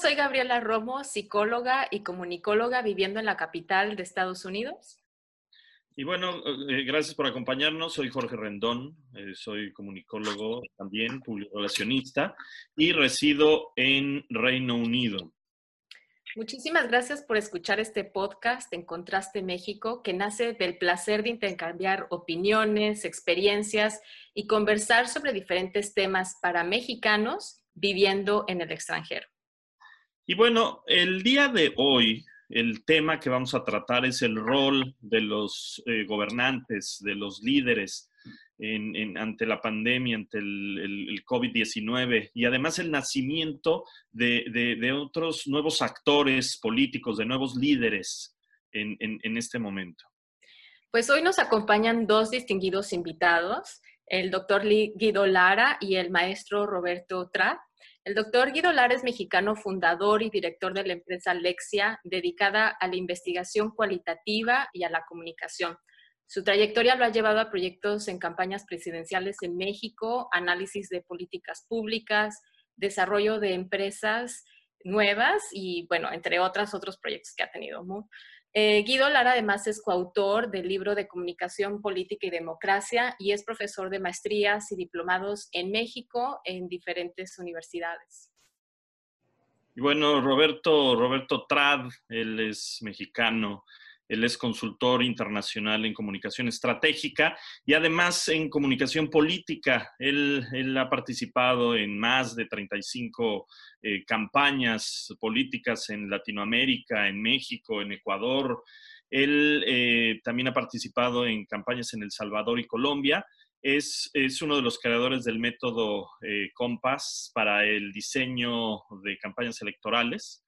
Soy Gabriela Romo, psicóloga y comunicóloga viviendo en la capital de Estados Unidos. Y bueno, eh, gracias por acompañarnos. Soy Jorge Rendón, eh, soy comunicólogo también, relacionista y resido en Reino Unido. Muchísimas gracias por escuchar este podcast en Contraste México, que nace del placer de intercambiar opiniones, experiencias y conversar sobre diferentes temas para mexicanos viviendo en el extranjero. Y bueno, el día de hoy, el tema que vamos a tratar es el rol de los eh, gobernantes, de los líderes ante la pandemia, ante el, COVID-19 y además el nacimiento de, otros nuevos actores políticos, de nuevos líderes en, este momento. Pues hoy nos acompañan dos distinguidos invitados, el doctor Guido Lara y el maestro Roberto Trat. El doctor Guido Lara es mexicano fundador y director de la empresa Lexia, dedicada a la investigación cualitativa y a la comunicación. Su trayectoria lo ha llevado a proyectos en campañas presidenciales en México, análisis de políticas públicas, desarrollo de empresas nuevas y, bueno, entre otras, otros proyectos que ha tenido. Eh, Guido Lara además es coautor del libro de Comunicación Política y Democracia y es profesor de maestrías y diplomados en México en diferentes universidades. Y bueno, Roberto, Roberto Trad, él es mexicano, él es consultor internacional en comunicación estratégica y además en comunicación política. Él, ha participado en más de 35 eh, campañas políticas en Latinoamérica, en México, en Ecuador. Él eh, también ha participado en campañas en El Salvador y Colombia. Es, es uno de los creadores del método eh, Compass para el diseño de campañas electorales.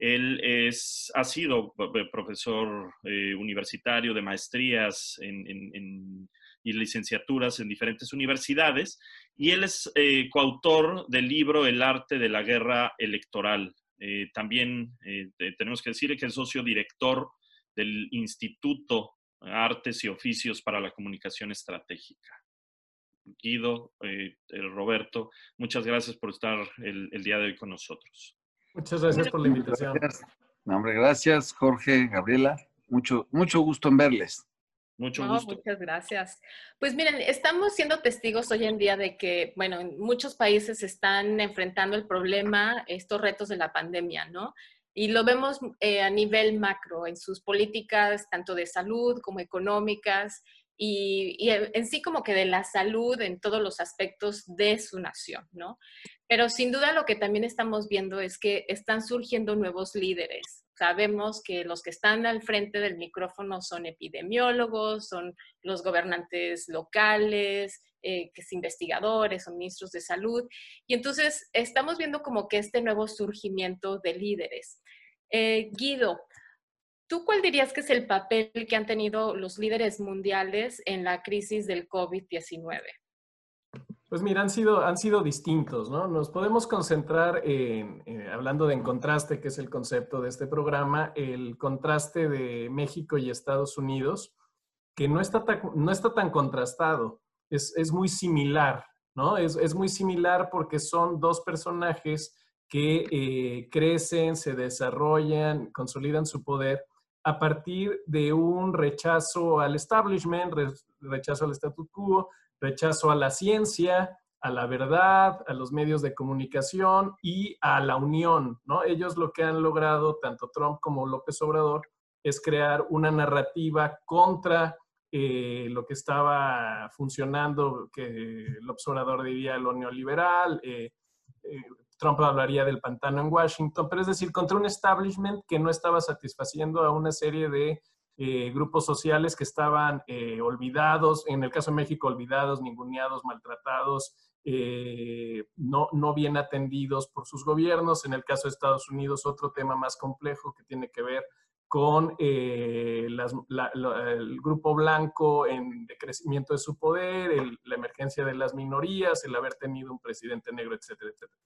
Él es, ha sido profesor eh, universitario de maestrías y licenciaturas en diferentes universidades y él es eh, coautor del libro El arte de la guerra electoral. Eh, también tenemos que decir que es socio director del Instituto Artes y Oficios para la Comunicación Estratégica. Guido, Roberto, muchas gracias por estar el día de hoy con nosotros. Muchas gracias por la invitación. hombre, gracias, Jorge, Gabriela. Mucho, mucho gusto en verles. Mucho gusto. Muchas gracias. Pues miren, estamos siendo testigos hoy en día de que, bueno, en muchos países están enfrentando el problema, estos retos de la pandemia, ¿no? Y lo vemos eh, a nivel macro, en sus políticas, tanto de salud como económicas, y, y, en sí como que de la salud en todos los aspectos de su nación, ¿no? Pero sin duda lo que también estamos viendo es que están surgiendo nuevos líderes. Sabemos que los que están al frente del micrófono son epidemiólogos, son los gobernantes locales, eh, que es investigadores, son ministros de salud. Y entonces estamos viendo como que este nuevo surgimiento de líderes. Eh, Guido, ¿tú cuál dirías que es el papel que han tenido los líderes mundiales en la crisis del COVID-19? Pues mira, han sido, han sido distintos, ¿no? Nos podemos concentrar en, eh, hablando de en contraste, que es el concepto de este programa, el contraste de México y Estados Unidos, que no está tan, no está tan contrastado, es, es muy similar, ¿no? Es, es, muy similar porque son dos personajes que eh, crecen, se desarrollan, consolidan su poder a partir de un rechazo al establishment, rechazo al statu quo, rechazo a la ciencia, a la verdad, a los medios de comunicación y a la unión, ¿no? Ellos lo que han logrado, tanto Trump como López Obrador, es crear una narrativa contra eh, lo que estaba funcionando, que López Obrador diría lo neoliberal, eh, eh, Trump hablaría del pantano en Washington, pero es decir, contra un establishment que no estaba satisfaciendo a una serie de eh, grupos sociales que estaban eh, olvidados, en el caso de México olvidados, ninguneados, maltratados, eh, no, no bien atendidos por sus gobiernos. En el caso de Estados Unidos, otro tema más complejo que tiene que ver con el grupo blanco en decrecimiento de su poder, la emergencia de las minorías, el haber tenido un presidente negro, etcétera, etcétera.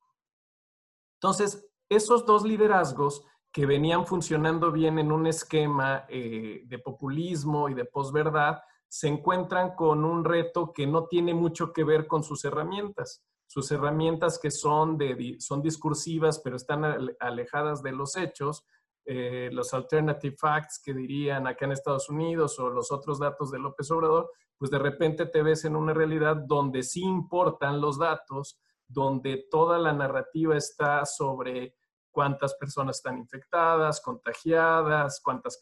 Entonces, esos dos liderazgos que venían funcionando bien en un esquema eh, de populismo y de posverdad, se encuentran con un reto que no tiene mucho que ver con sus herramientas. Sus herramientas que son, son discursivas, pero están alejadas de los hechos, eh, los alternative facts que dirían acá en Estados Unidos o los otros datos de López Obrador, pues de repente te ves en una realidad donde sí importan los datos, donde toda la narrativa está sobre cuántas personas están infectadas, contagiadas, cuántas,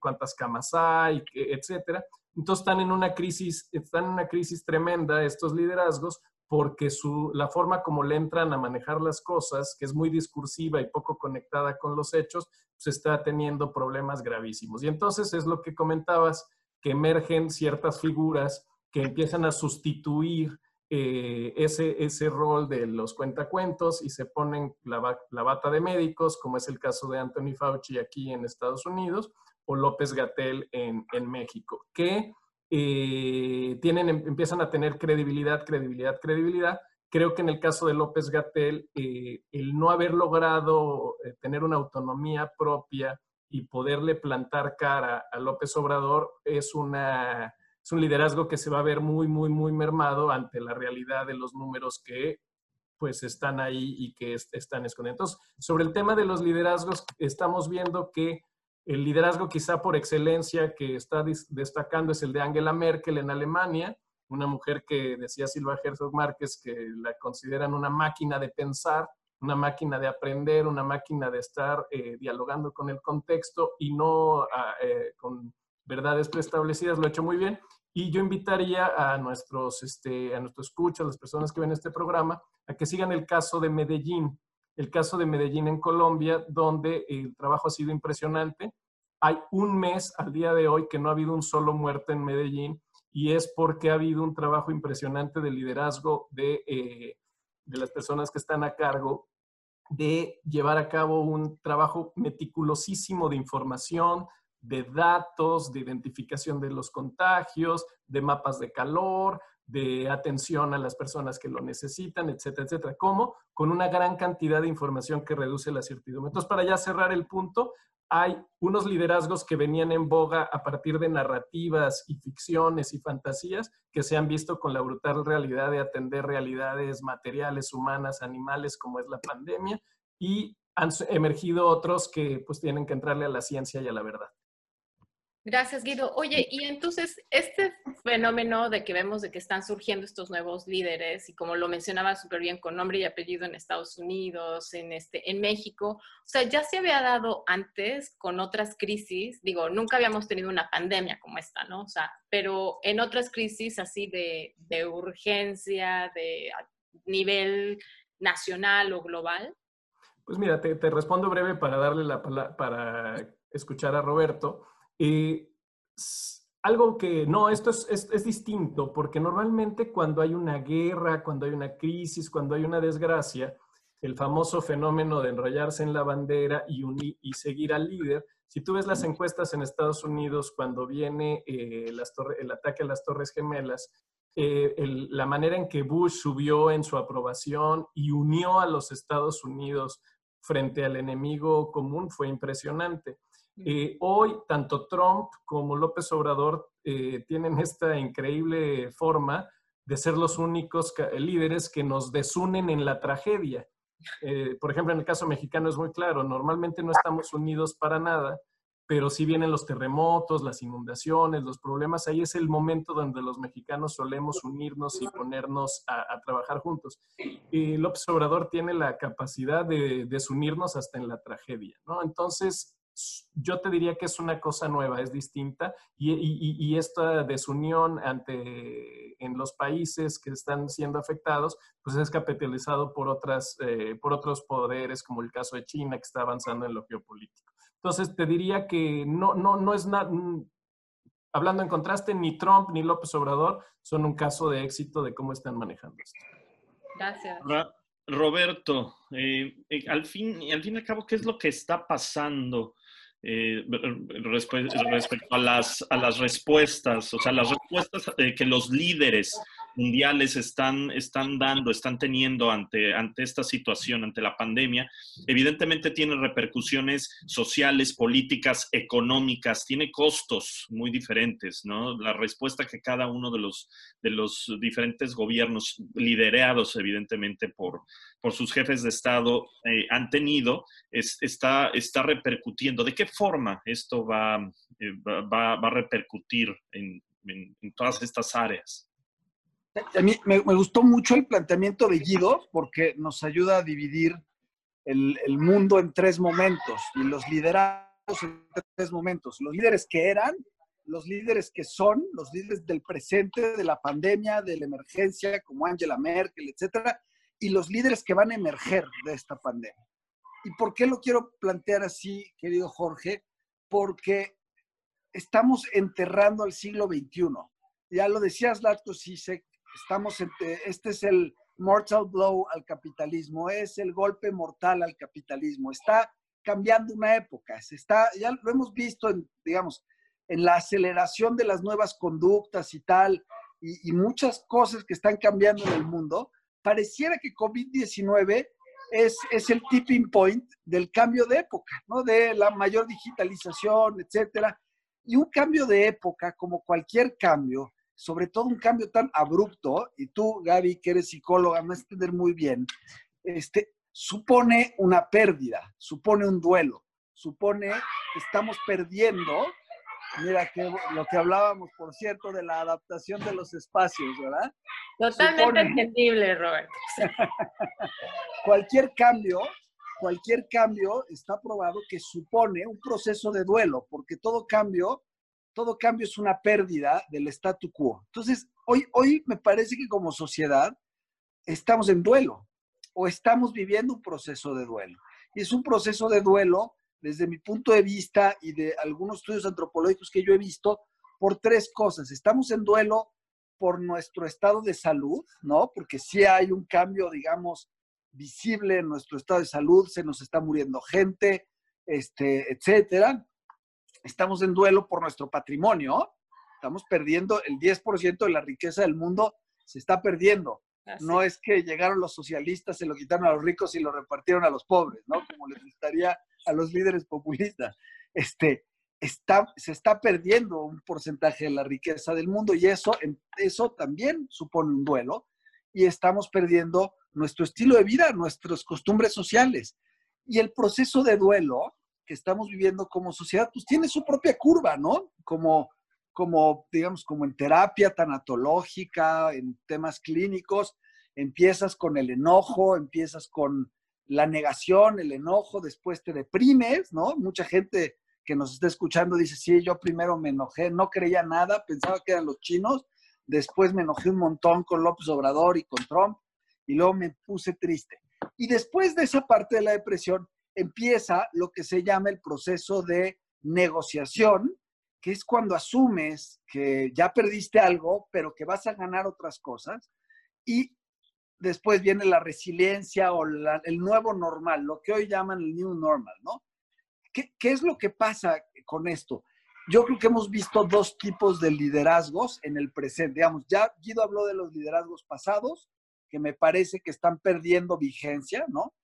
cuántas camas hay, etcétera. Entonces están en una crisis, están en una crisis tremenda estos liderazgos porque su, la forma como le entran a manejar las cosas, que es muy discursiva y poco conectada con los hechos, pues está teniendo problemas gravísimos. Y entonces es lo que comentabas, que emergen ciertas figuras que empiezan a sustituir eh, ese, ese rol de los cuentacuentos y se ponen la, bata de médicos, como es el caso de Anthony Fauci aquí en Estados Unidos, o López Gatel en, en México, que eh, tienen, em, empiezan a tener credibilidad, credibilidad, credibilidad. Creo que en el caso de López Gatel, eh, el no haber logrado eh, tener una autonomía propia y poderle plantar cara a López Obrador es, una, es un liderazgo que se va a ver muy, muy, muy mermado ante la realidad de los números que pues están ahí y que están escondidos. Sobre el tema de los liderazgos, estamos viendo que el liderazgo quizá por excelencia que está destacando es el de Angela Merkel en Alemania, una mujer que decía Silva Herzog Márquez que la consideran una máquina de pensar, una máquina de aprender, una máquina de estar eh, dialogando con el contexto y no ah, eh, con verdades preestablecidas, lo ha hecho muy bien. Y yo invitaría a nuestros, este, a nuestros escuchas, las personas que ven este programa, a que sigan el caso de Medellín el caso de Medellín en Colombia, donde el trabajo ha sido impresionante. Hay un mes al día de hoy que no ha habido un solo muerto en Medellín y es porque ha habido un trabajo impresionante de liderazgo de, eh, de las personas que están a cargo de llevar a cabo un trabajo meticulosísimo de información, de datos, de identificación de los contagios, de mapas de calor, de atención a las personas que lo necesitan, etcétera, etcétera. ¿Cómo? Con una gran cantidad de información que reduce la certidumbre. Entonces, para ya cerrar el punto, hay unos liderazgos que venían en boga a partir de narrativas y ficciones y fantasías que se han visto con la brutal realidad de atender realidades materiales, humanas, animales, como es la pandemia, y han emergido otros que pues tienen que entrarle a la ciencia y a la verdad. Gracias, Guido. Oye, y entonces este fenómeno de que vemos de que están surgiendo estos nuevos líderes y como lo mencionaba súper bien con nombre y apellido en Estados Unidos, en, este, en México, o sea, ya se había dado antes con otras crisis, digo, nunca habíamos tenido una pandemia como esta, ¿no? O sea, pero en otras crisis así de, de urgencia, de nivel nacional o global. Pues mira, te, te respondo breve para darle la para escuchar a Roberto. Eh, algo que, no, esto es, es, distinto, porque normalmente cuando hay una guerra, cuando hay una crisis, cuando hay una desgracia, el famoso fenómeno de enrollarse en la bandera y, y seguir al líder, si tú ves las encuestas en Estados Unidos cuando viene eh, el ataque a las Torres Gemelas, eh, la manera en que Bush subió en su aprobación y unió a los Estados Unidos frente al enemigo común fue impresionante. Eh, hoy, tanto Trump como López Obrador eh, tienen esta increíble forma de ser los únicos líderes que nos desunen en la tragedia. Eh, por ejemplo, en el caso mexicano es muy claro, normalmente no estamos unidos para nada, pero si vienen los terremotos, las inundaciones, los problemas, ahí es el momento donde los mexicanos solemos unirnos y ponernos a, trabajar juntos. Y López Obrador tiene la capacidad de desunirnos hasta en la tragedia, ¿no? Entonces, yo te diría que es una cosa nueva, es distinta y, esta desunión ante, en los países que están siendo afectados, pues es capitalizado por, otras, eh, por otros poderes, como el caso de China, que está avanzando en lo geopolítico. Entonces, te diría que no, no, no es nada, hablando en contraste, ni Trump ni López Obrador son un caso de éxito de cómo están manejando esto. Gracias. Roberto, eh, eh, al, fin, al fin y al cabo, ¿qué es lo que está pasando eh, respecto a las, a las respuestas? O sea, las respuestas que los líderes mundiales están, están dando, están teniendo ante, ante esta situación, ante la pandemia, evidentemente tiene repercusiones sociales, políticas, económicas, tiene costos muy diferentes, ¿no? La respuesta que cada uno de los, de los diferentes gobiernos, liderados evidentemente por, por sus jefes de Estado, eh, han tenido, está, está repercutiendo. ¿De qué forma esto va, eh, va, va, a repercutir en, en todas estas áreas? A mí me, gustó mucho el planteamiento de Guido porque nos ayuda a dividir el, mundo en tres momentos y los liderados en tres momentos. Los líderes que eran, los líderes que son, los líderes del presente, de la pandemia, de la emergencia, como Angela Merkel, etcétera, y los líderes que van a emerger de esta pandemia. ¿Y por qué lo quiero plantear así, querido Jorge? Porque estamos enterrando al siglo XXI. Ya lo decías, Latko sé estamos este es el mortal blow al capitalismo, es el golpe mortal al capitalismo. Está cambiando una época, se está, ya lo hemos visto, en, digamos, en la aceleración de las nuevas conductas y tal, y, y muchas cosas que están cambiando en el mundo. Pareciera que COVID-19 es, es el tipping point del cambio de época, ¿no? De la mayor digitalización, etcétera. Y un cambio de época, como cualquier cambio, sobre todo un cambio tan abrupto, y tú, Gaby, que eres psicóloga, me vas a entender muy bien, este, supone una pérdida, supone un duelo, supone que estamos perdiendo, mira que lo que hablábamos, por cierto, de la adaptación de los espacios, ¿verdad? Totalmente entendible, Roberto. cualquier cambio, cualquier cambio está probado que supone un proceso de duelo, porque todo cambio todo cambio es una pérdida del statu quo. Entonces, hoy, hoy me parece que como sociedad estamos en duelo o estamos viviendo un proceso de duelo. Y es un proceso de duelo, desde mi punto de vista y de algunos estudios antropológicos que yo he visto, por tres cosas. Estamos en duelo por nuestro estado de salud, ¿no? Porque sí hay un cambio, digamos, visible en nuestro estado de salud, se nos está muriendo gente, este, etcétera estamos en duelo por nuestro patrimonio, estamos perdiendo el 10% de la riqueza del mundo, se está perdiendo. No es que llegaron los socialistas, se lo quitaron a los ricos y lo repartieron a los pobres, ¿no? Como les gustaría a los líderes populistas. Este, está, se está perdiendo un porcentaje de la riqueza del mundo y eso, eso también supone un duelo y estamos perdiendo nuestro estilo de vida, nuestras costumbres sociales. Y el proceso de duelo que estamos viviendo como sociedad, pues tiene su propia curva, ¿no? Como, como digamos, como en terapia tanatológica, en temas clínicos, empiezas con el enojo, empiezas con la negación, el enojo, después te deprimes, ¿no? Mucha gente que nos está escuchando dice, sí, yo primero me enojé, no creía nada, pensaba que eran los chinos, después me enojé un montón con López Obrador y con Trump, y luego me puse triste. Y después de esa parte de la depresión, empieza lo que se llama el proceso de negociación, que es cuando asumes que ya perdiste algo, pero que vas a ganar otras cosas, y después viene la resiliencia o el nuevo normal, lo que hoy llaman el new normal, ¿no? ¿Qué, ¿Qué, es lo que pasa con esto? Yo creo que hemos visto dos tipos de liderazgos en el presente. Digamos, ya Guido habló de los liderazgos pasados, que me parece que están perdiendo vigencia, ¿no?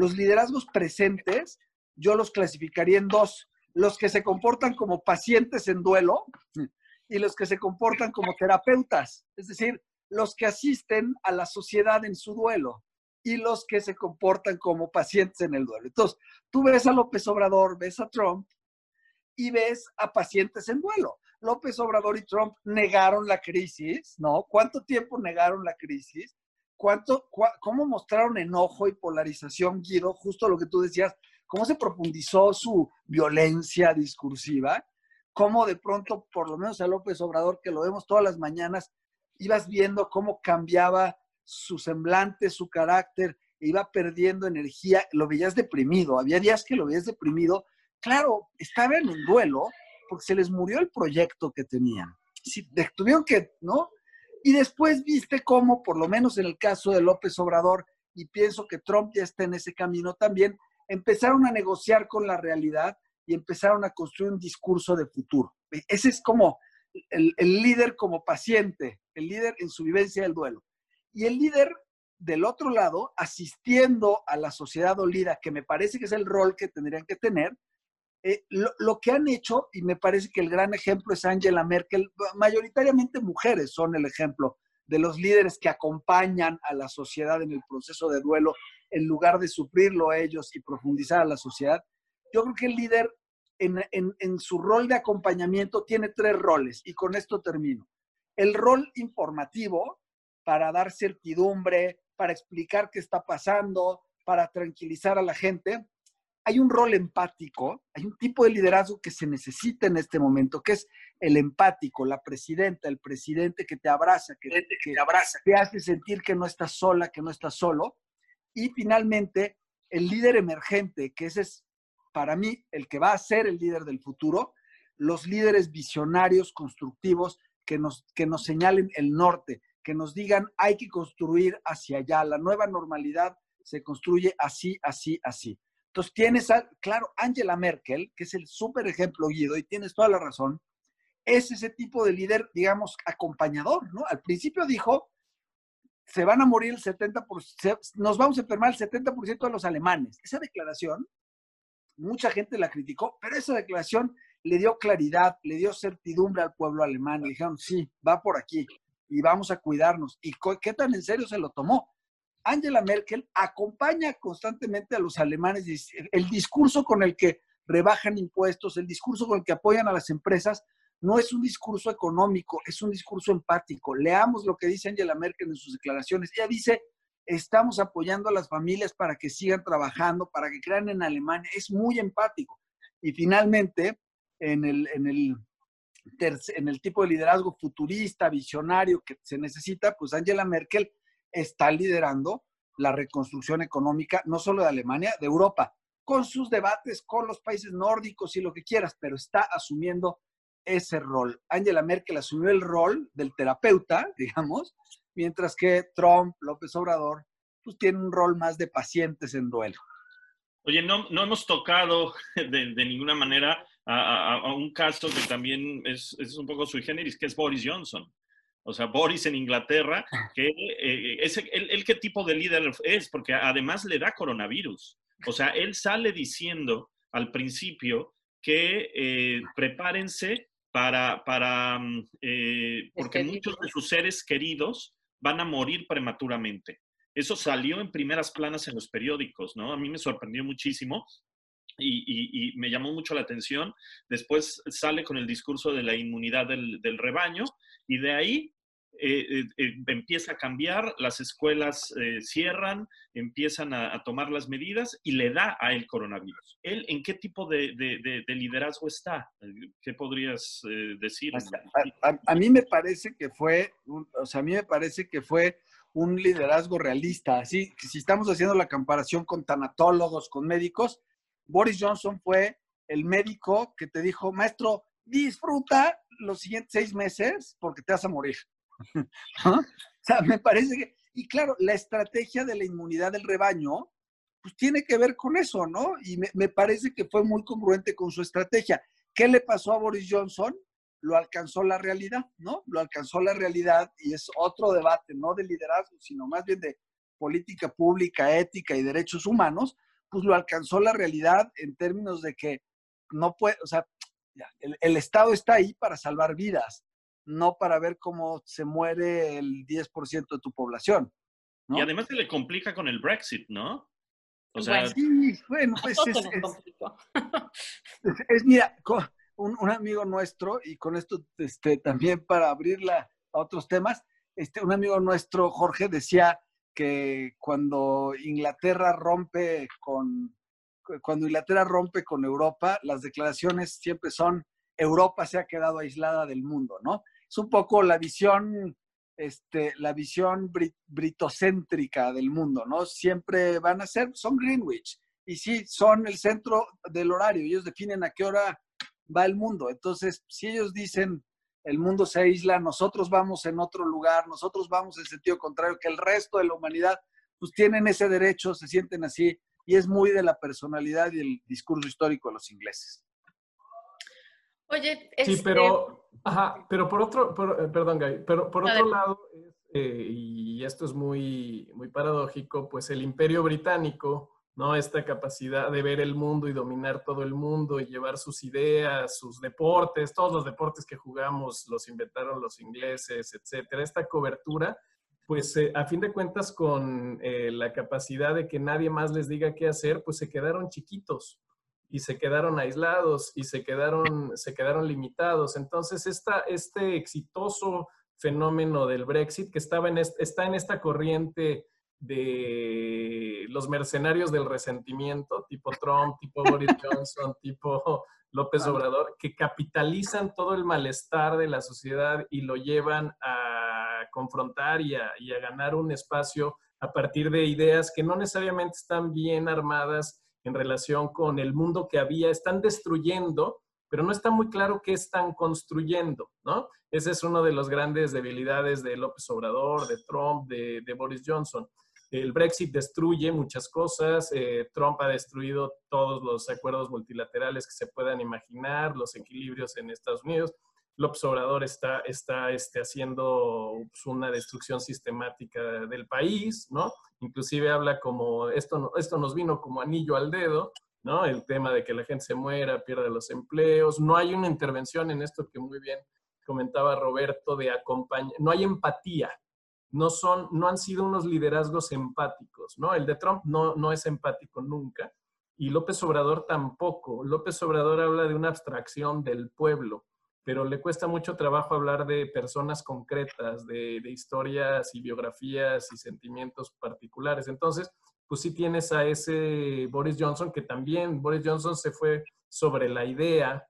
Los liderazgos presentes, yo los clasificaría en dos. Los que se comportan como pacientes en duelo y los que se comportan como terapeutas, es decir, los que asisten a la sociedad en su duelo y los que se comportan como pacientes en el duelo. Entonces, tú ves a López Obrador, ves a Trump y ves a pacientes en duelo. López Obrador y Trump negaron la crisis, ¿no? ¿Cuánto tiempo negaron la crisis? Cuánto, cómo mostraron enojo y polarización, Guido, justo lo que tú decías, cómo se profundizó su violencia discursiva, cómo de pronto, por lo menos a López Obrador, que lo vemos todas las mañanas, ibas viendo cómo cambiaba su semblante, su carácter, e iba perdiendo energía, lo veías deprimido, había días que lo veías deprimido, claro, estaba en un duelo porque se les murió el proyecto que tenían. Si tuvieron que, ¿no? Y después viste cómo, por lo menos en el caso de López Obrador, y pienso que Trump ya está en ese camino también, empezaron a negociar con la realidad y empezaron a construir un discurso de futuro. Ese es como el, el líder como paciente, el líder en su vivencia del duelo. Y el líder del otro lado, asistiendo a la sociedad dolida, que me parece que es el rol que tendrían que tener, eh, lo, que han hecho, y me parece que el gran ejemplo es Angela Merkel, mayoritariamente mujeres son el ejemplo de los líderes que acompañan a la sociedad en el proceso de duelo en lugar de sufrirlo ellos y profundizar a la sociedad. Yo creo que el líder en, en su rol de acompañamiento tiene tres roles y con esto termino. El rol informativo para dar certidumbre, para explicar qué está pasando, para tranquilizar a la gente hay un rol empático, hay un tipo de liderazgo que se necesita en este momento, que es el empático, la presidenta, el presidente que te abraza, que, te abraza, te hace sentir que no estás sola, que no estás solo. Y finalmente, el líder emergente, que ese es para mí el que va a ser el líder del futuro, los líderes visionarios, constructivos, que nos, que nos señalen el norte, que nos digan hay que construir hacia allá, la nueva normalidad se construye así, así, así. Entonces tienes, claro, Angela Merkel, que es el súper ejemplo, Guido, y tienes toda la razón, es ese tipo de líder, digamos, acompañador, ¿no? Al principio dijo, se van a morir el 70%, nos vamos a enfermar el 70% de los alemanes. Esa declaración, mucha gente la criticó, pero esa declaración le dio claridad, le dio certidumbre al pueblo alemán. Le dijeron, sí, va por aquí y vamos a cuidarnos. ¿Y qué tan en serio se lo tomó? Angela Merkel acompaña constantemente a los alemanes. El discurso con el que rebajan impuestos, el discurso con el que apoyan a las empresas, no es un discurso económico, es un discurso empático. Leamos lo que dice Angela Merkel en sus declaraciones. Ella dice, estamos apoyando a las familias para que sigan trabajando, para que crean en Alemania. Es muy empático. Y finalmente, en el, en el, en el tipo de liderazgo futurista, visionario que se necesita, pues Angela Merkel está liderando la reconstrucción económica, no solo de Alemania, de Europa, con sus debates con los países nórdicos y lo que quieras, pero está asumiendo ese rol. Angela Merkel asumió el rol del terapeuta, digamos, mientras que Trump, López Obrador, pues tiene un rol más de pacientes en duelo. Oye, no, no hemos tocado de, ninguna manera a, un caso que también es, es un poco sui generis, que es Boris Johnson. O sea, Boris en Inglaterra, que eh, es el, qué tipo de líder es, porque además le da coronavirus. O sea, él sale diciendo al principio que eh, prepárense para, para mm, eh, porque muchos de sus seres queridos van a morir prematuramente. Eso salió en primeras planas en los periódicos, ¿no? A mí me sorprendió muchísimo y, me llamó mucho la atención. Después sale con el discurso de la inmunidad del, rebaño y de ahí eh, eh, eh, empieza a cambiar, las escuelas cierran, empiezan a, tomar las medidas y le da a él coronavirus. ¿Él en qué tipo de, liderazgo está? ¿Qué podrías decir? A, mí me parece que fue, o sea, a mí me parece que fue un liderazgo realista. Así, si estamos haciendo la comparación con tanatólogos, con médicos, Boris Johnson fue el médico que te dijo, maestro, disfruta los siguientes seis meses porque te vas a morir. O sea, me parece que, y claro, la estrategia de la inmunidad del rebaño, pues tiene que ver con eso, ¿no? Y me, me parece que fue muy congruente con su estrategia. ¿Qué le pasó a Boris Johnson? Lo alcanzó la realidad, ¿no? Lo alcanzó la realidad y es otro debate, no de liderazgo, sino más bien de política pública, ética y derechos humanos, pues lo alcanzó la realidad en términos de que no puede, o sea, el, Estado está ahí para salvar vidas, no para ver cómo se muere el 10% de tu población. Y además se le complica con el Brexit, ¿no? O sea, sí, bueno, pues es, es, mira, un, un, amigo nuestro, y con esto este, también para abrirla a otros temas, este, un amigo nuestro, Jorge, decía, que cuando Inglaterra rompe con cuando Inglaterra rompe con Europa, las declaraciones siempre son Europa se ha quedado aislada del mundo, ¿no? Es un poco la visión, este, la visión britocéntrica del mundo, ¿no? Siempre van a ser, son Greenwich, y sí, son el centro del horario, ellos definen a qué hora va el mundo. Entonces, si ellos dicen el mundo se aísla, nosotros vamos en otro lugar, nosotros vamos en sentido contrario, que el resto de la humanidad pues tienen ese derecho, se sienten así, y es muy de la personalidad y el discurso histórico de los ingleses. Oye, sí, pero, este ajá, pero por otro, eh, perdón, Gay, pero por otro lado, eh, y esto es muy, muy paradójico, pues el imperio británico, ¿no? Esta capacidad de ver el mundo y dominar todo el mundo y llevar sus ideas, sus deportes, todos los deportes que jugamos los inventaron los ingleses, etcétera. Esta cobertura pues eh, a fin de cuentas con eh, la capacidad de que nadie más les diga qué hacer, pues se quedaron chiquitos y se quedaron aislados y se quedaron, se quedaron limitados. Entonces, esta, este exitoso fenómeno del Brexit que estaba en está en esta corriente de los mercenarios del resentimiento, tipo Trump, tipo Boris Johnson, tipo López Obrador, que capitalizan todo el malestar de la sociedad y lo llevan a confrontar y a, ganar un espacio a partir de ideas que no necesariamente están bien armadas en relación con el mundo que había, están destruyendo, pero no está muy claro qué están construyendo, ¿no? Ese es uno de los grandes debilidades de López Obrador, de Trump, de, de Boris Johnson. El Brexit destruye muchas cosas. Eh, Trump ha destruido todos los acuerdos multilaterales que se puedan imaginar, los equilibrios en Estados Unidos. López Obrador está, está este, haciendo pues, una destrucción sistemática del país, ¿no? Inclusive habla como, esto, esto nos vino como anillo al dedo, ¿no? El tema de que la gente se muera, pierda los empleos. No hay una intervención en esto que muy bien comentaba Roberto de acompañar, no hay empatía, no, son, no han sido unos liderazgos empáticos, ¿no? El de Trump no, no es empático nunca y López Obrador tampoco. López Obrador habla de una abstracción del pueblo, pero le cuesta mucho trabajo hablar de personas concretas, de, historias y biografías y sentimientos particulares. Entonces, pues sí tienes a ese Boris Johnson, que también Boris Johnson se fue sobre la idea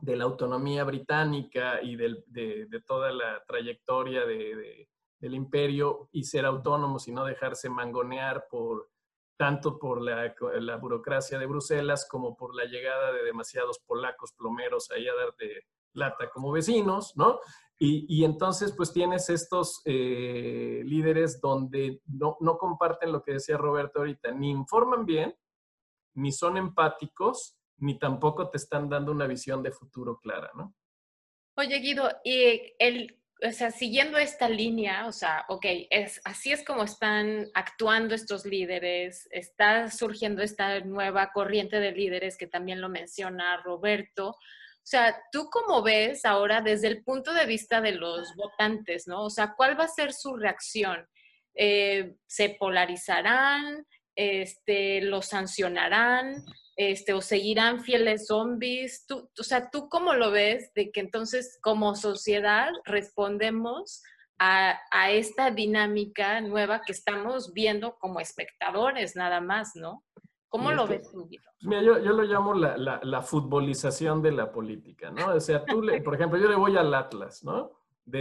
de la autonomía británica y de, toda la trayectoria de, del imperio y ser autónomos y no dejarse mangonear por tanto por la, la, burocracia de Bruselas como por la llegada de demasiados polacos plomeros ahí a darte lata como vecinos, ¿no? Y, entonces pues tienes estos eh, líderes donde no, no comparten lo que decía Roberto ahorita, ni informan bien, ni son empáticos, ni tampoco te están dando una visión de futuro clara, ¿no? Oye, Guido, y el o sea, siguiendo esta línea, o sea, ok, es, así es como están actuando estos líderes, está surgiendo esta nueva corriente de líderes que también lo menciona Roberto. O sea, ¿tú cómo ves ahora desde el punto de vista de los votantes, no? O sea, ¿cuál va a ser su reacción? Eh, ¿Se polarizarán? Este, ¿Lo sancionarán? este, o seguirán fieles zombies. Tú, o sea, ¿tú cómo lo ves de que entonces como sociedad respondemos a, a esta dinámica nueva que estamos viendo como espectadores nada más, ¿no? ¿Cómo lo ves tú, pues Mira, yo, yo, lo llamo la, la, la, futbolización de la política, ¿no? O sea, tú, le, por ejemplo, yo le voy al Atlas, ¿no? De,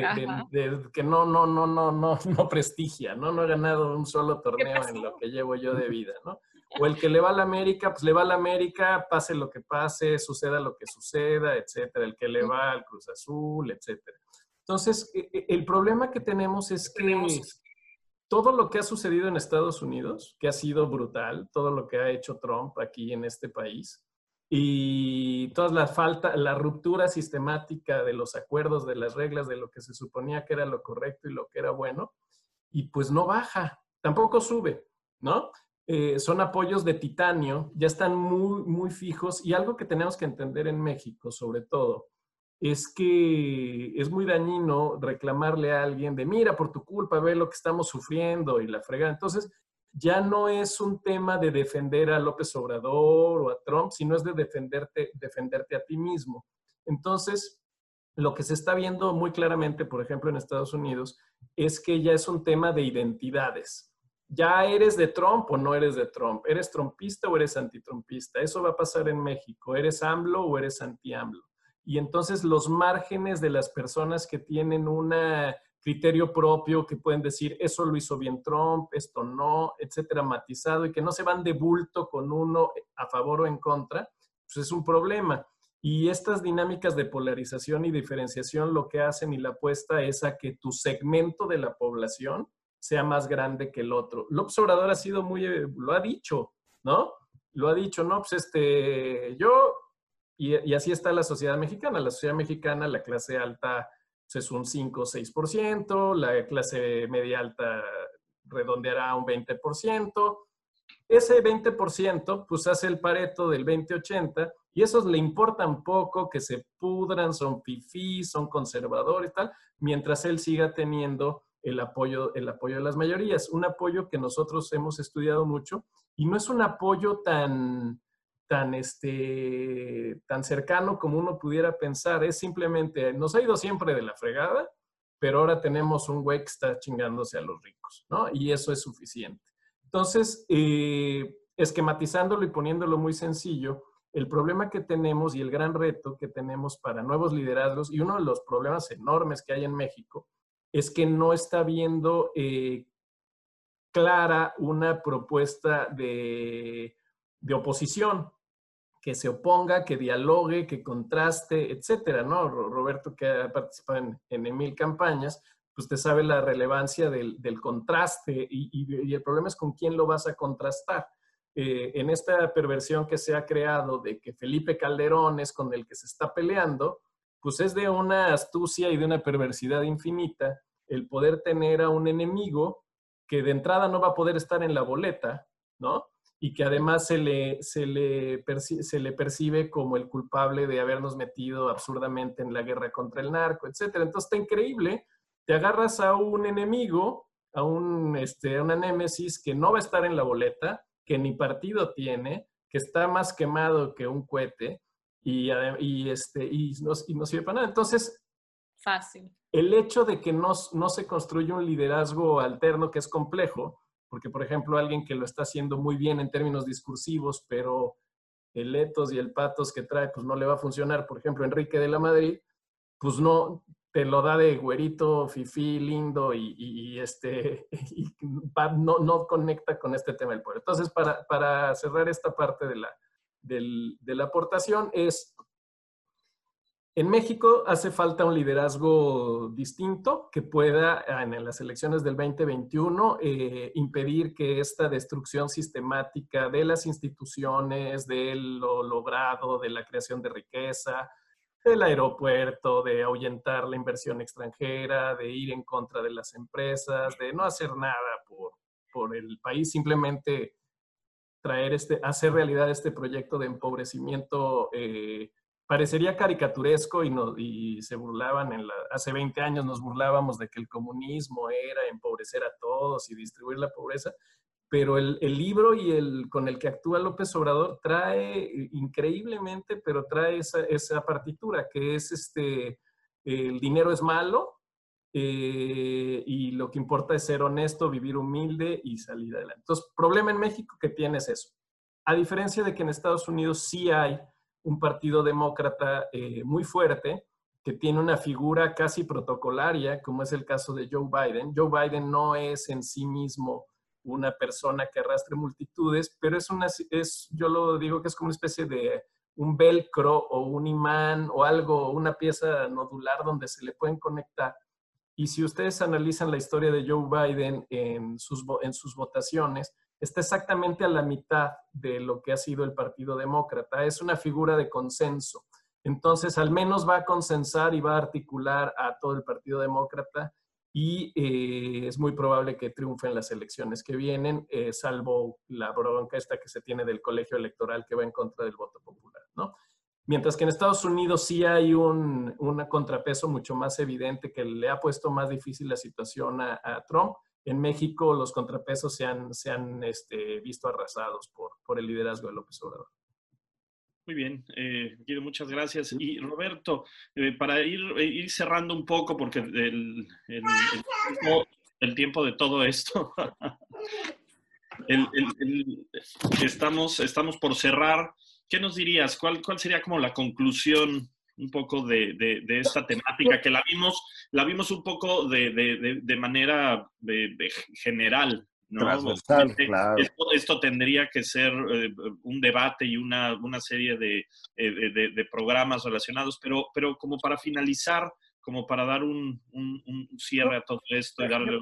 de, que no, no, no, no, no, no prestigia, ¿no? No he ganado un solo torneo en lo que llevo yo de vida, ¿no? O el que le va a la América, pues le va a la América, pase lo que pase, suceda lo que suceda, etcétera. El que le va al Cruz Azul, etcétera. Entonces, e, e, el problema que tenemos es que todo lo que ha sucedido en Estados Unidos, que ha sido brutal, todo lo que ha hecho Trump aquí en este país, y toda la falta, la ruptura sistemática de los acuerdos, de las reglas, de lo que se suponía que era lo correcto y lo que era bueno, y pues no baja, tampoco sube, ¿no? Eh, son apoyos de titanio, ya están muy, muy fijos y algo que tenemos que entender en México, sobre todo, es que es muy dañino reclamarle a alguien de, mira, por tu culpa, ve lo que estamos sufriendo y la fregada. Entonces, ya no es un tema de defender a López Obrador o a Trump, sino es de defenderte, defenderte a ti mismo. Entonces, lo que se está viendo muy claramente, por ejemplo, en Estados Unidos, es que ya es un tema de identidades ya eres de Trump o no eres de Trump, eres trumpista o eres antitrumpista. Eso va a pasar en México, eres AMLO o eres anti-AMLO. Y entonces los márgenes de las personas que tienen un criterio propio, que pueden decir, eso lo hizo bien Trump, esto no, etcétera, matizado, y que no se van de bulto con uno a favor o en contra, pues es un problema. Y estas dinámicas de polarización y diferenciación lo que hacen y la apuesta es a que tu segmento de la población sea más grande que el otro. López Obrador ha sido muy, lo ha dicho, ¿no? Lo ha dicho, no, pues este, yo, y, así está la sociedad mexicana. La sociedad mexicana, la clase alta pues, es un 5 o 6%, la clase media alta redondeará un 20%, ese 20% pues hace el pareto del 20-80 y esos le importan poco que se pudran, son fifí, son conservadores tal, mientras él siga teniendo el apoyo, el apoyo de las mayorías. Un apoyo que nosotros hemos estudiado mucho y no es un apoyo tan, tan, este, tan cercano como uno pudiera pensar, es simplemente, nos ha ido siempre de la fregada, pero ahora tenemos un güey que está chingándose a los ricos, ¿no? Y eso es suficiente. Entonces, eh, esquematizándolo y poniéndolo muy sencillo, el problema que tenemos y el gran reto que tenemos para nuevos liderazgos y uno de los problemas enormes que hay en México es que no está viendo eh, clara una propuesta de, oposición que se oponga, que dialogue, que contraste, etcétera, ¿no? Roberto, que ha participado en, en mil campañas, pues te sabe la relevancia del, contraste y, el problema es con quién lo vas a contrastar. Eh, en esta perversión que se ha creado de que Felipe Calderón es con el que se está peleando, pues es de una astucia y de una perversidad infinita el poder tener a un enemigo que de entrada no va a poder estar en la boleta, ¿no? Y que además se le, se le, se le percibe como el culpable de habernos metido absurdamente en la guerra contra el narco, etcétera. Entonces está increíble te agarras a un enemigo, a, un, este, una némesis que no va a estar en la boleta, que ni partido tiene, que está más quemado que un cohete y, y, este, y, no, y no sirve para nada. Entonces, Fácil. El hecho de que no, no se construye un liderazgo alterno que es complejo, porque por ejemplo alguien que lo está haciendo muy bien en términos discursivos, pero el etos y el patos que trae, pues no le va a funcionar. Por ejemplo, Enrique de la Madrid, pues no, te lo da de güerito, fifí, lindo y, este, no, no, conecta con este tema del poder. Entonces, para, para cerrar esta parte de la, de la aportación es, en México hace falta un liderazgo distinto que pueda en las elecciones del 2021 eh, impedir que esta destrucción sistemática de las instituciones, de lo logrado, de la creación de riqueza, del aeropuerto, de ahuyentar la inversión extranjera, de ir en contra de las empresas, de no hacer nada por, por el país, simplemente traer este, hacer realidad este proyecto de empobrecimiento. Eh, parecería caricaturesco y, no, y se burlaban, en la, hace 20 años nos burlábamos de que el comunismo era empobrecer a todos y distribuir la pobreza, pero el, libro y el con el que actúa López Obrador trae increíblemente, pero trae esa, partitura que es este, el dinero es malo eh, y lo que importa es ser honesto, vivir humilde y salir adelante. Entonces, problema en México que tienes eso. A diferencia de que en Estados Unidos sí hay un partido demócrata eh, muy fuerte, que tiene una figura casi protocolaria, como es el caso de Joe Biden. Joe Biden no es en sí mismo una persona que arrastre multitudes, pero es una, es, yo lo digo que es como una especie de un velcro o un imán o algo, una pieza nodular donde se le pueden conectar. Y si ustedes analizan la historia de Joe Biden en sus, en sus votaciones, está exactamente a la mitad de lo que ha sido el Partido Demócrata. Es una figura de consenso. Entonces, al menos va a consensar y va a articular a todo el Partido Demócrata y eh, es muy probable que triunfe en las elecciones que vienen, eh, salvo la bronca esta que se tiene del colegio electoral que va en contra del voto popular, ¿no? Mientras que en Estados Unidos sí hay un, contrapeso mucho más evidente que le ha puesto más difícil la situación a, Trump. En México los contrapesos se han, se han este, visto arrasados por, por el liderazgo de López Obrador. Muy bien, eh, Guido, muchas gracias. Y Roberto, eh, para ir, eh, ir, cerrando un poco, porque el, tiempo, de todo esto, estamos, estamos por cerrar. ¿Qué nos dirías? ¿Cuál, cuál sería como la conclusión un poco de, de, esta temática que la vimos, la vimos un poco de, de manera general, Transversal, claro. Esto, tendría que ser eh, un debate y una, serie eh, de, de, programas relacionados, pero, pero como para finalizar, como para dar un, cierre a todo esto y darle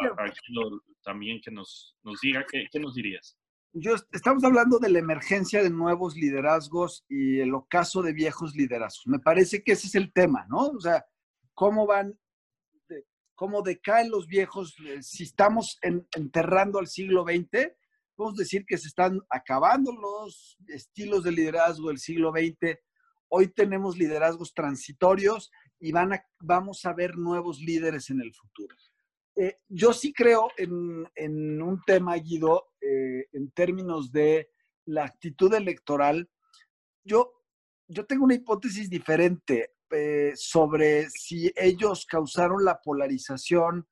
a, a, también que nos, nos diga, ¿qué, ¿qué nos dirías? Yo, estamos hablando de la emergencia de nuevos liderazgos y el ocaso de viejos liderazgos. Me parece que ese es el tema, ¿no? O sea, cómo van, cómo decaen los viejos. Eh, si estamos enterrando al siglo XX, podemos decir que se están acabando los estilos de liderazgo del siglo XX. Hoy tenemos liderazgos transitorios y van a, vamos a ver nuevos líderes en el futuro. Eh, yo sí creo en, un tema, Guido, eh, en términos de la actitud electoral. Yo, yo tengo una hipótesis diferente eh, sobre si ellos causaron la polarización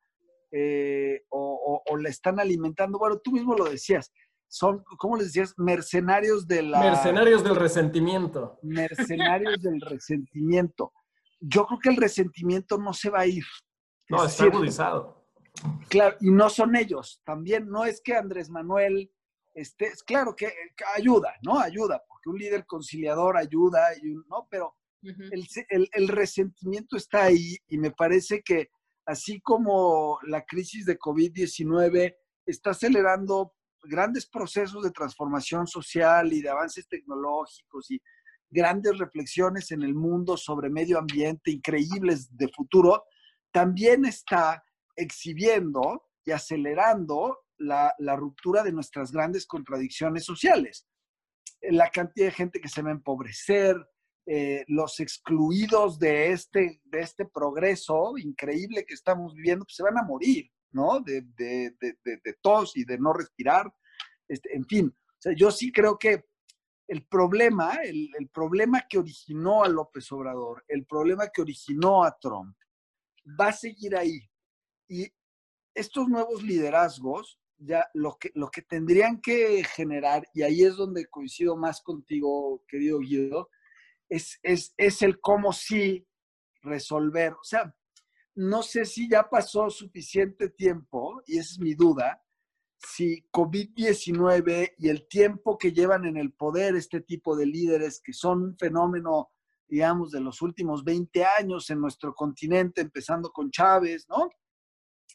o, o, la están alimentando. Bueno, tú mismo lo decías. Son, ¿cómo les decías? Mercenarios de la... Mercenarios del resentimiento. Mercenarios del resentimiento. Yo creo que el resentimiento no se va a ir. No, está agudizado. Claro, y no son ellos. También no es que Andrés Manuel esté, claro que, ayuda, ¿no? Ayuda, porque un líder conciliador ayuda, y ¿no? Pero el, resentimiento está ahí y me parece que así como la crisis de COVID-19 está acelerando grandes procesos de transformación social y de avances tecnológicos y grandes reflexiones en el mundo sobre medio ambiente increíbles de futuro, también está exhibiendo y acelerando la, ruptura de nuestras grandes contradicciones sociales. La cantidad de gente que se va a empobrecer, eh, los excluidos de este, de este progreso increíble que estamos viviendo, pues se van a morir, ¿no? De, de, tos y de no respirar. Este, en fin, yo sí creo que el problema, el, problema que originó a López Obrador, el problema que originó a Trump, va a seguir ahí. Y estos nuevos liderazgos, ya lo que, lo que tendrían que generar, y ahí es donde coincido más contigo, querido Guido, es, es, es el cómo sí resolver. O sea, no sé si ya pasó suficiente tiempo, y esa es mi duda, si COVID-19 y el tiempo que llevan en el poder este tipo de líderes, que son un fenómeno, digamos, de los últimos 20 años en nuestro continente, empezando con Chávez, ¿no?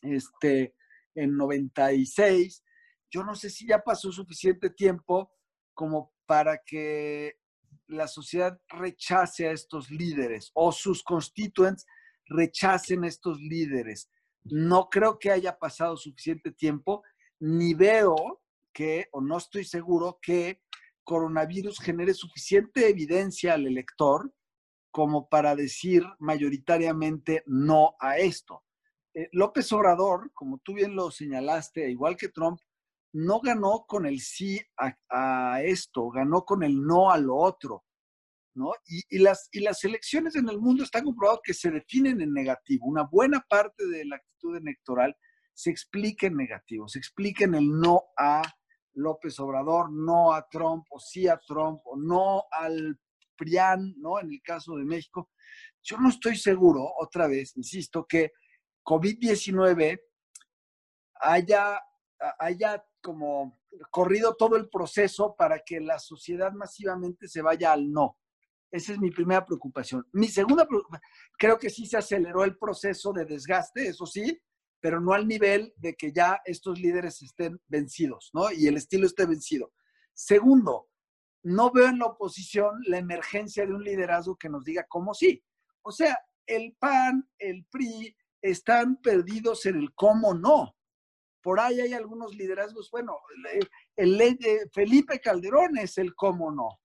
Este, en 96. Yo no sé si ya pasó suficiente tiempo como para que la sociedad rechace a estos líderes o sus constituentes rechacen a estos líderes. No creo que haya pasado suficiente tiempo, ni veo que, o no estoy seguro que coronavirus genere suficiente evidencia al elector como para decir mayoritariamente no a esto. Eh, López Obrador, como tú bien lo señalaste, igual que Trump, no ganó con el sí a, esto, ganó con el no a lo otro. ¿no? Y, las, y las elecciones en el mundo están comprobado que se definen en negativo. Una buena parte de la actitud electoral se explica en negativo, se explica en el no a López Obrador, no a Trump, o sí a Trump, o no al PRIAN, ¿no? En el caso de México. Yo no estoy seguro, otra vez, insisto, que COVID-19 haya, haya como corrido todo el proceso para que la sociedad masivamente se vaya al no. Esa es mi primera preocupación. Mi segunda preocupación, creo que sí se aceleró el proceso de desgaste, eso sí, pero no al nivel de que ya estos líderes estén vencidos, ¿no? Y el estilo esté vencido. Segundo, no veo en la oposición la emergencia de un liderazgo que nos diga cómo sí. O sea, el PAN, el PRI, están perdidos en el cómo no. Por ahí hay algunos liderazgos, bueno, el, Felipe Calderón es el cómo no.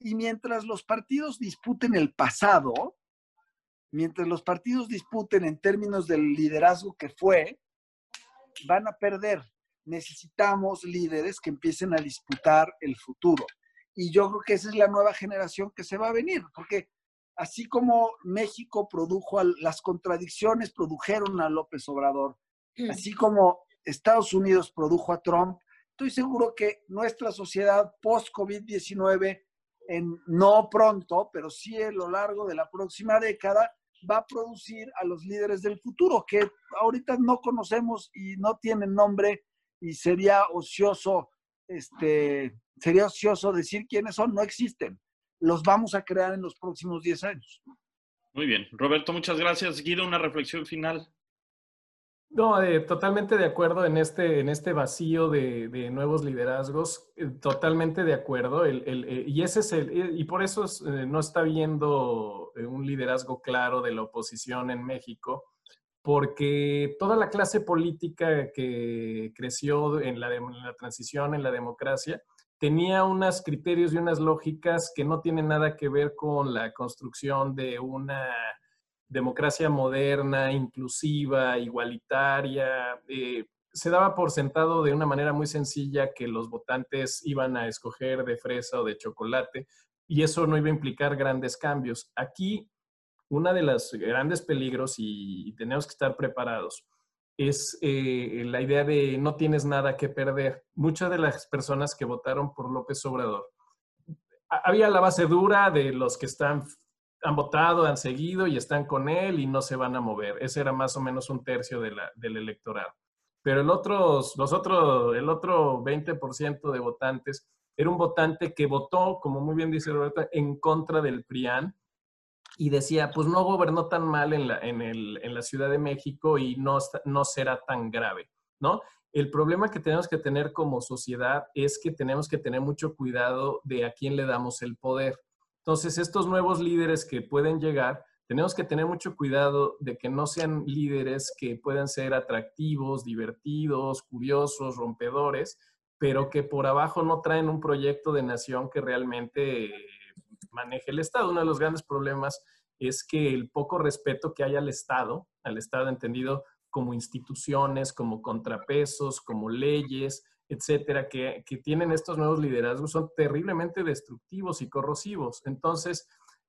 Y mientras los partidos disputen el pasado, mientras los partidos disputen en términos del liderazgo que fue, van a perder. Necesitamos líderes que empiecen a disputar el futuro. Y yo creo que esa es la nueva generación que se va a venir, porque así como México produjo, las contradicciones produjeron a López Obrador, mm. así como Estados Unidos produjo a Trump, estoy seguro que nuestra sociedad post-COVID-19, en no pronto, pero sí a lo largo de la próxima década, va a producir a los líderes del futuro, que ahorita no conocemos y no tienen nombre y sería ocioso, este, sería ocioso decir quiénes son, no existen. Los vamos a crear en los próximos 10 años. Muy bien. Roberto, muchas gracias. Guido, una reflexión final. No, eh, totalmente de acuerdo en este, en este vacío de, nuevos liderazgos, eh, totalmente de acuerdo. El, eh, y ese es el, y por eso no está viendo un liderazgo claro de la oposición en México, porque toda la clase política que creció en la, en la transición, en la democracia, tenía unos criterios y unas lógicas que no tienen nada que ver con la construcción de una democracia moderna, inclusiva, igualitaria. Eh, se daba por sentado de una manera muy sencilla que los votantes iban a escoger de fresa o de chocolate y eso no iba a implicar grandes cambios. Aquí, uno de los grandes peligros, y, tenemos que estar preparados, es eh, la idea de no tienes nada que perder. Muchas de las personas que votaron por López Obrador, había la base dura de los que están han votado, han seguido y están con él y no se van a mover. Ese era más o menos un tercio de del electorado. Pero el otro, los otro, el otro 20% de votantes era un votante que votó, como muy bien dice Roberto, en contra del PRIAN y decía, pues no gobernó tan mal en la, en el, en la Ciudad de México y no, no será tan grave, ¿no? El problema que tenemos que tener como sociedad es que tenemos que tener mucho cuidado de a quién le damos el poder. Entonces, estos nuevos líderes que pueden llegar, tenemos que tener mucho cuidado de que no sean líderes que puedan ser atractivos, divertidos, curiosos, rompedores, pero que por abajo no traen un proyecto de nación que realmente maneje el Estado. Uno de los grandes problemas es que el poco respeto que hay al Estado, al Estado entendido como instituciones, como contrapesos, como leyes, etcétera, que, tienen estos nuevos liderazgos son terriblemente destructivos y corrosivos. Entonces,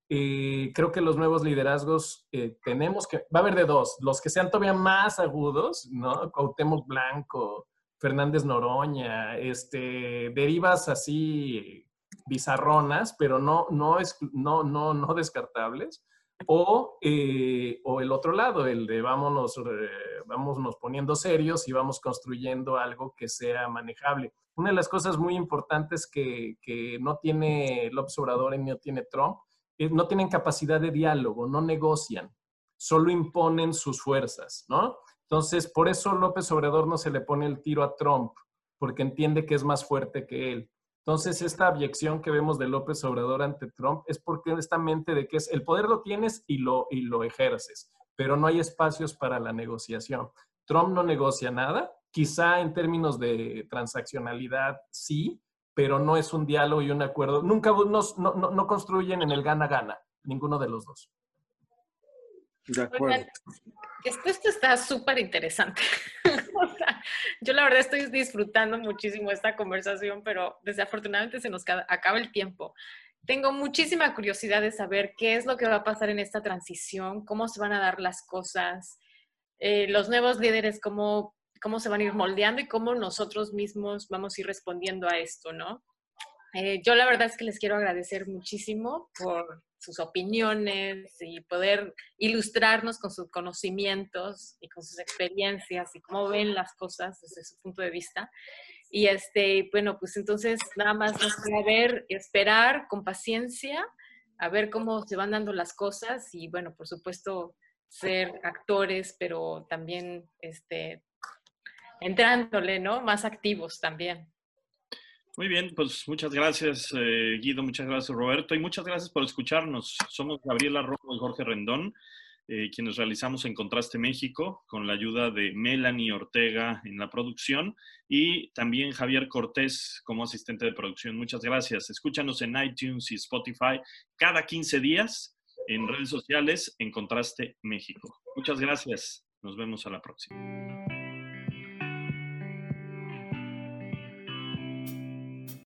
eh, creo que los nuevos liderazgos eh, tenemos que, va a haber de dos, los que sean todavía más agudos, ¿no? Cuauhtémoc Blanco, Fernández Noroña, este, derivas así bizarronas, pero no, no, no, no, no descartables. O, eh, o el otro lado, el de vámonos, eh, vámonos poniendo serios y vamos construyendo algo que sea manejable. Una de las cosas muy importantes que, que no tiene López Obrador y no tiene Trump, no tienen capacidad de diálogo, no negocian, solo imponen sus fuerzas, ¿no? Entonces, por eso López Obrador no se le pone el tiro a Trump, porque entiende que es más fuerte que él. Entonces, esta abyección que vemos de López Obrador ante Trump es porque esta mente de que es el poder lo tienes y lo, y lo ejerces, pero no hay espacios para la negociación. Trump no negocia nada, quizá en términos de transaccionalidad sí, pero no es un diálogo y un acuerdo. Nunca no, no, no construyen en el gana-gana, ninguno de los dos. De acuerdo. esto, está súper interesante. yo la verdad estoy disfrutando muchísimo esta conversación, pero desafortunadamente se nos acaba el tiempo. Tengo muchísima curiosidad de saber qué es lo que va a pasar en esta transición, cómo se van a dar las cosas, eh, los nuevos líderes, cómo, cómo se van a ir moldeando y cómo nosotros mismos vamos a ir respondiendo a esto, ¿no? Eh, yo la verdad es que les quiero agradecer muchísimo por sus opiniones y poder ilustrarnos con sus conocimientos y con sus experiencias y cómo ven las cosas desde su punto de vista. Y este, bueno, pues entonces nada más nos queda esperar con paciencia, a ver cómo se van dando las cosas y bueno, por supuesto, ser actores, pero también este, entrándole, ¿no? Más activos también. Muy bien, pues muchas gracias eh, Guido, muchas gracias Roberto y muchas gracias por escucharnos. Somos Gabriela Rojo y Jorge Rendón, eh, quienes realizamos En Contraste México con la ayuda de Melanie Ortega en la producción y también Javier Cortés como asistente de producción. Muchas gracias. Escúchanos en iTunes y Spotify cada 15 días en redes sociales En Contraste México. Muchas gracias. Nos vemos a la próxima.